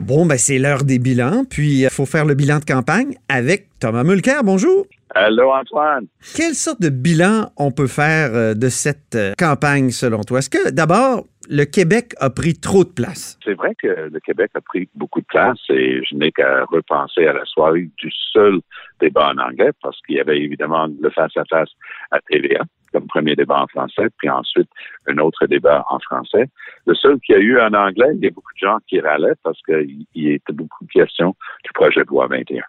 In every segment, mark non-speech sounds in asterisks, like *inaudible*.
Bon, ben c'est l'heure des bilans, puis il faut faire le bilan de campagne avec Thomas Mulcair. Bonjour. Allô, Antoine. Quelle sorte de bilan on peut faire euh, de cette euh, campagne selon toi? Est-ce que d'abord, le Québec a pris trop de place? C'est vrai que le Québec a pris beaucoup de place et je n'ai qu'à repenser à la soirée du seul débat en anglais parce qu'il y avait évidemment le face-à-face -à, TVA comme premier débat en français, puis ensuite un autre débat en français. Le seul qu'il y a eu en anglais, il y a beaucoup de gens qui râlaient parce qu'il y était beaucoup de questions du projet de loi 21.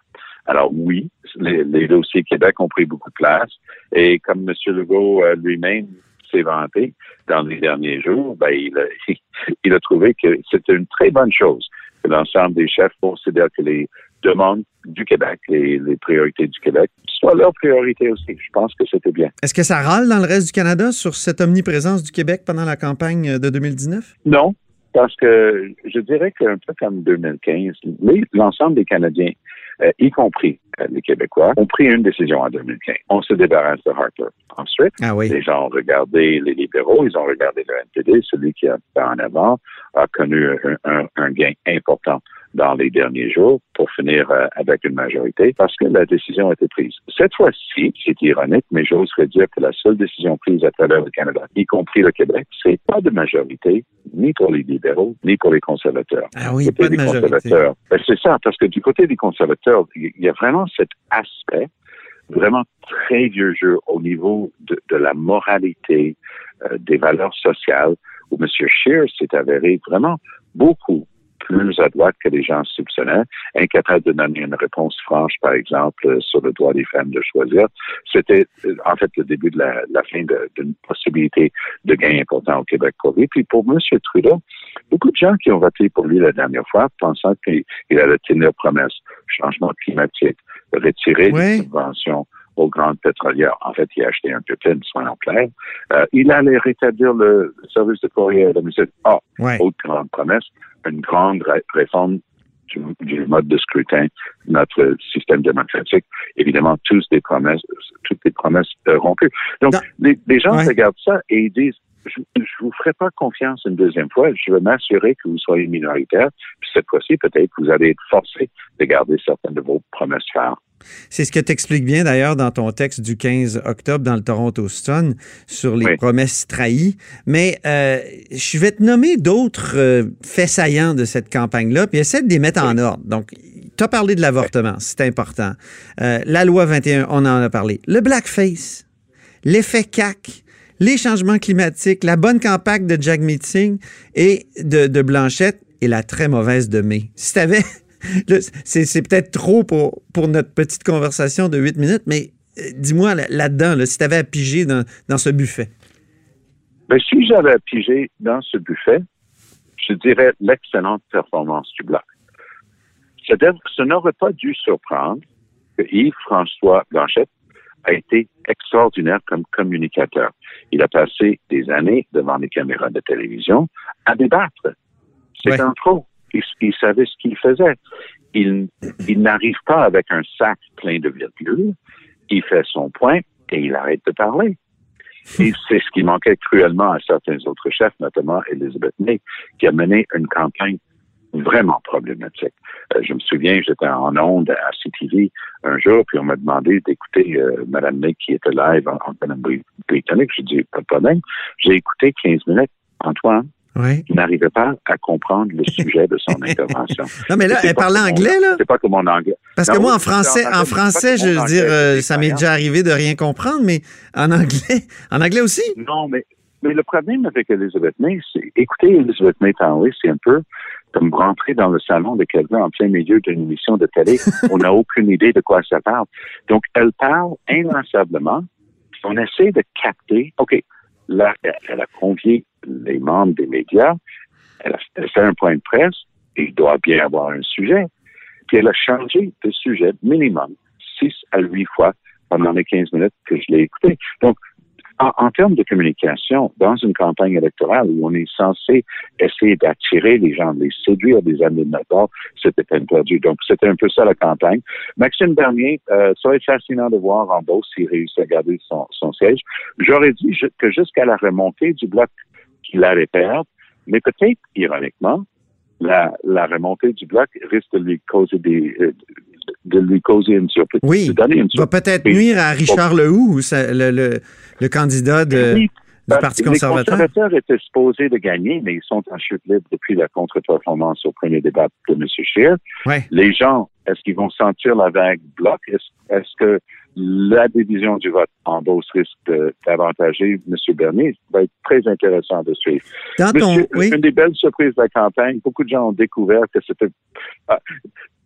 Alors oui, les, dossiers Québec ont pris beaucoup de place et comme M. Legault euh, lui-même s'est vanté dans les derniers jours, ben, il, a, *laughs* il a trouvé que c'était une très bonne chose que l'ensemble des chefs considèrent que les demandes du Québec, les, les priorités du Québec, soient leurs priorités aussi. Je pense que c'était bien. Est-ce que ça râle dans le reste du Canada sur cette omniprésence du Québec pendant la campagne de 2019? Non, parce que je dirais qu'un peu comme 2015, l'ensemble des Canadiens euh, y compris euh, les Québécois, ont pris une décision en 2015. On se débarrasse de Harper. Ensuite, ah les gens ont regardé les libéraux, ils ont regardé le NPD, celui qui a fait en avant a connu un gain important dans les derniers jours pour finir euh, avec une majorité parce que la décision a été prise. Cette fois-ci, c'est ironique, mais j'oserais dire que la seule décision prise à travers le Canada, y compris le Québec, c'est pas de majorité ni pour les libéraux ni pour les conservateurs. Ah oui, pas de majorité. Ben, c'est ça, parce que du côté des conservateurs, il y a vraiment cet aspect vraiment très vieux jeu au niveau de, de la moralité, euh, des valeurs sociales, où M. Scheer s'est avéré vraiment beaucoup plus à droite que les gens soupçonnaient, incapable de donner une réponse franche, par exemple, sur le droit des femmes de choisir. C'était en fait le début de la, la fin d'une possibilité de gain important au Québec pour lui. Puis pour M. Trudeau, beaucoup de gens qui ont voté pour lui la dernière fois pensant qu'il allait tenir promesse. Changement climatique, retirer des subventions aux grandes pétrolières. En fait, il a acheté un putain, soyons clairs. Euh, il allait rétablir le service de courrier de musique. Ah, autre grande promesse une grande réforme du, mode de scrutin, notre système démocratique. Évidemment, tous des promesses, toutes les promesses euh, rompues. Donc, les, gens regardent ça et ils disent, je ne vous ferai pas confiance une deuxième fois. Je veux m'assurer que vous soyez minoritaire. Puis cette fois-ci, peut-être que vous allez être forcé de garder certaines de vos promesses phares. C'est ce que tu expliques bien d'ailleurs dans ton texte du 15 octobre dans le Toronto Sun sur les promesses trahies. Mais euh, je vais te nommer d'autres euh, faits saillants de cette campagne-là, puis essaie de les mettre en ordre. Donc, tu as parlé de l'avortement, c'est important. Euh, la loi 21, on en a parlé. Le blackface, l'effet CAC, les changements climatiques, la bonne campagne de Jack Meeting et de, Blanchette et la très mauvaise de mai. Si tu avais *laughs* c'est peut-être trop pour, pour notre petite conversation de 8 minutes, mais euh, dis-moi là-dedans, si tu avais à piger dans, ce buffet. Ben, si j'avais à piger dans ce buffet, je dirais l'excellente performance du Bloc. C'est-à-dire que ce n'aurait pas dû surprendre que Yves-François Blanchette a été extraordinaire comme communicateur. Il a passé des années devant les caméras de télévision à débattre. C'est un trop il, savait ce qu'il faisait. Il, il n'arrive pas avec un sac plein de virgules. Il fait son point et il arrête de parler. Et c'est ce qui manquait cruellement à certains autres chefs, notamment Elizabeth May, qui a mené une campagne vraiment problématique. Euh, je me souviens, j'étais en onde à CTV un jour, puis on m'a demandé d'écouter euh, Mme May qui était live en, en Colombie-Britannique. J'ai dit, pas de problème. J'ai écouté 15 minutes. Antoine, oui. n'arrivait pas à comprendre le sujet de son *laughs* intervention. non, mais là, elle parle anglais, là? C'est pas comme mon anglais. Parce que moi, en français, en français, je veux dire, euh, ça m'est déjà arrivé de rien comprendre, mais en anglais, en anglais aussi? Non, mais, mais le problème avec Elizabeth May, c'est, écouter Elizabeth May parler, c'est un peu comme rentrer dans le salon de quelqu'un en plein milieu d'une émission de télé. *laughs* On n'a aucune idée de quoi ça parle. Donc, elle parle inlassablement. On essaie de capter, OK, là, elle a convié les membres des médias. Elle a fait un point de presse. Il doit bien avoir un sujet. Puis elle a changé de sujet minimum six à huit fois pendant les 15 minutes que je l'ai écouté. Donc, en, termes de communication, dans une campagne électorale où on est censé essayer d'attirer les gens, de les séduire des années de notre c'était peine perdue. Donc, c'était un peu ça la campagne. Maxime Bernier, euh, ça va être fascinant de voir en Beauce s'il réussit à garder son, son siège. J'aurais dit que jusqu'à la remontée du bloc qu'il allait perdre, mais peut-être, ironiquement, la, la remontée du bloc risque de lui causer des, euh, de lui causer une surprise. Oui, va peut-être nuire à Richard Lehoux, le, le, le, candidat de, du Parti conservateur. Les conservateurs étaient supposés de gagner, mais ils sont en chute libre depuis la contre-performance au premier débat de M. Scheer. Ouais. Les gens, est-ce qu'ils vont sentir la vague bloc? Est-ce que la division du vote en Beauce risque d'avantager M. Bernier. Ça va être très intéressant de suivre. Dans ton, oui. Une des belles surprises de la campagne, beaucoup de gens ont découvert que c'était... Ah,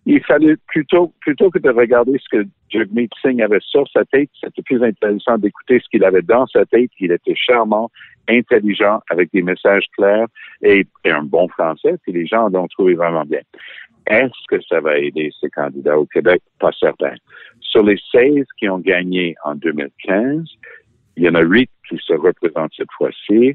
il fallait plutôt, plutôt que de regarder ce que Jagmeet Singh avait sur sa tête, c'était plus intéressant d'écouter ce qu'il avait dans sa tête. Il était charmant, intelligent, avec des messages clairs et, et un bon français, puis les gens l'ont trouvé vraiment bien. Est-ce que ça va aider ces candidats au Québec? Pas certain. Sur les 16 qui ont gagné en 2015, il y en a 8 qui se représentent cette fois-ci.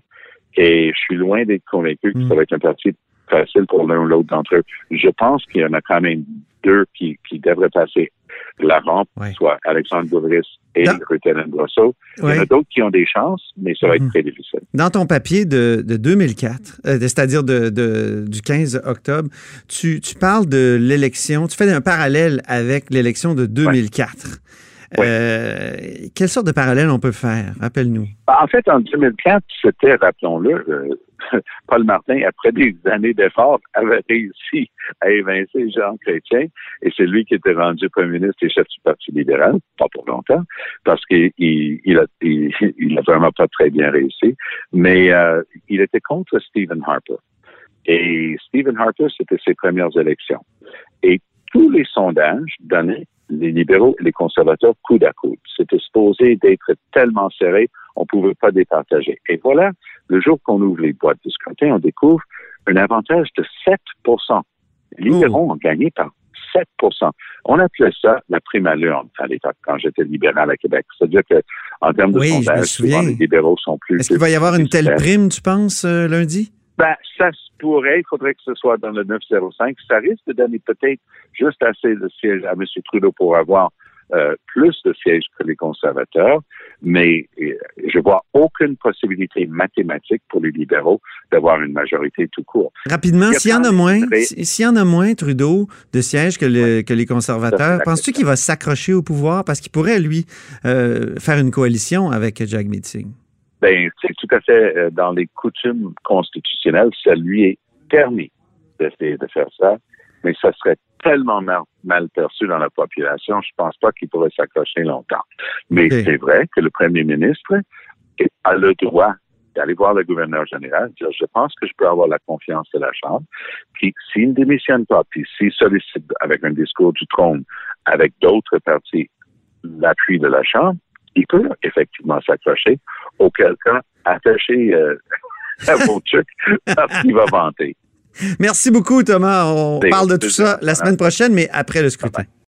Et je suis loin d'être convaincu que ça va être un parti facile pour l'un ou l'autre d'entre eux. Je pense qu'il y en a quand même deux qui, qui devraient passer la rampe, soit Alexandre Bouvris et Dans... Brosseau. Il y en a d'autres qui ont des chances, mais ça va être mhm. très difficile. Dans ton papier de, de 2004, euh, c'est-à-dire de, de, du 15 octobre, tu, tu parles de l'élection, tu fais un parallèle avec l'élection de 2004. Euh, quelle sorte de parallèle on peut faire? Rappelle-nous. En fait, en 2004, c'était, rappelons-le, euh, *laughs* Paul Martin, après des années d'efforts, avait réussi à évincer Jean Chrétien et c'est lui qui était rendu premier ministre et chef du Parti libéral, pas pour longtemps, parce qu'il il, a, il, *laughs* a vraiment pas très bien réussi, mais euh, il était contre Stephen Harper. Et Stephen Harper, c'était ses premières élections. Et tous les sondages donnaient les libéraux et les conservateurs coude à coude. C'était supposé d'être tellement serré, on ne pouvait pas départager. Et voilà, le jour qu'on ouvre les boîtes de scrutin, on découvre un avantage de 7% Les libéraux ont gagné par 7% On appelait ça la prime à l'urne à l'époque, quand j'étais libéral à Québec. C'est-à-dire que en termes de sondage, souvent, les libéraux sont plus... Est-ce qu'il va y avoir une telle prime, tu penses, euh, lundi? Ben, ça se pourrait. Il faudrait que ce soit dans le 905. Ça risque de donner peut-être juste assez de sièges à M. Trudeau pour avoir euh, plus de sièges que les conservateurs, mais euh, je vois aucune possibilité mathématique pour les libéraux d'avoir une majorité tout court. Rapidement, s'il y en a moins, s'il y en a moins, Trudeau, de sièges que, le, que les conservateurs, penses-tu qu'il va s'accrocher au pouvoir? Parce qu'il pourrait, lui, euh, faire une coalition avec Jack Singh? Ben, c'est tout à fait euh, dans les coutumes constitutionnelles, ça lui est permis d'essayer de faire ça, mais ça serait tellement mal, perçu dans la population, je pense pas qu'il pourrait s'accrocher longtemps. Mais c'est vrai que le premier ministre a le droit d'aller voir le gouverneur général, dire je pense que je peux avoir la confiance de la Chambre, puis s'il ne démissionne pas, puis s'il sollicite avec un discours du trône, avec d'autres partis, l'appui de la Chambre, il peut effectivement s'accrocher, auquel cas, attacher euh, *laughs* à vos trucs parce qu'il va vanter. Merci beaucoup, Thomas. On parle de tout ça la semaine prochaine, mais après le scrutin.